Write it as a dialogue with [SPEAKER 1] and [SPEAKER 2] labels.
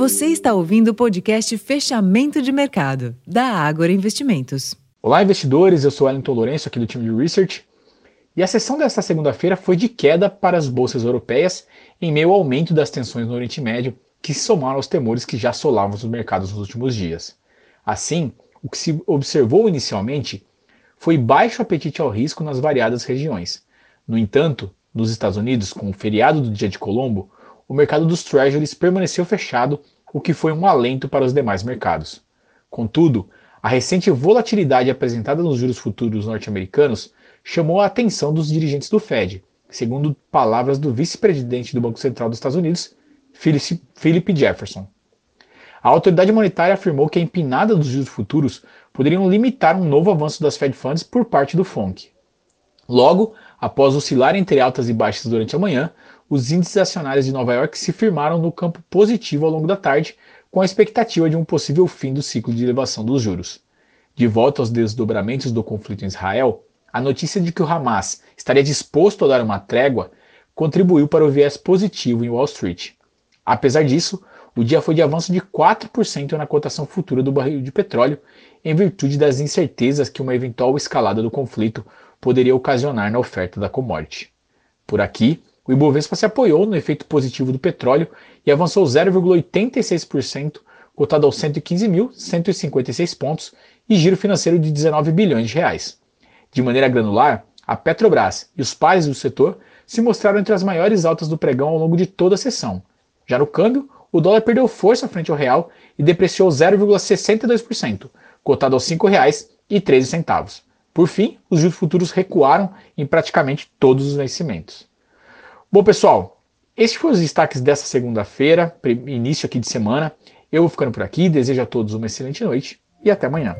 [SPEAKER 1] Você está ouvindo o podcast Fechamento de Mercado, da Ágora Investimentos.
[SPEAKER 2] Olá, investidores. Eu sou Wellington Lourenço, aqui do time de Research. E a sessão desta segunda-feira foi de queda para as bolsas europeias, em meio ao aumento das tensões no Oriente Médio, que se somaram aos temores que já assolavam os mercados nos últimos dias. Assim, o que se observou inicialmente foi baixo apetite ao risco nas variadas regiões. No entanto, nos Estados Unidos, com o feriado do dia de Colombo, o mercado dos treasuries permaneceu fechado, o que foi um alento para os demais mercados. Contudo, a recente volatilidade apresentada nos juros futuros norte-americanos chamou a atenção dos dirigentes do Fed, segundo palavras do vice-presidente do Banco Central dos Estados Unidos, Philip Jefferson. A autoridade monetária afirmou que a empinada dos juros futuros poderiam limitar um novo avanço das Fed Funds por parte do FONC. Logo, após oscilar entre altas e baixas durante a manhã, os índices acionários de Nova York se firmaram no campo positivo ao longo da tarde, com a expectativa de um possível fim do ciclo de elevação dos juros. De volta aos desdobramentos do conflito em Israel, a notícia de que o Hamas estaria disposto a dar uma trégua contribuiu para o viés positivo em Wall Street. Apesar disso, o dia foi de avanço de 4% na cotação futura do barril de petróleo, em virtude das incertezas que uma eventual escalada do conflito poderia ocasionar na oferta da commodity. Por aqui, o Ibovespa se apoiou no efeito positivo do petróleo e avançou 0,86%, cotado aos 115.156 pontos e giro financeiro de 19 bilhões de reais. De maneira granular, a Petrobras e os pares do setor se mostraram entre as maiores altas do pregão ao longo de toda a sessão. Já no câmbio, o dólar perdeu força frente ao real e depreciou 0,62%, cotado aos R$ 5,13. Por fim, os juros futuros recuaram em praticamente todos os vencimentos. Bom, pessoal, estes foram os destaques dessa segunda-feira, início aqui de semana. Eu vou ficando por aqui, desejo a todos uma excelente noite e até amanhã.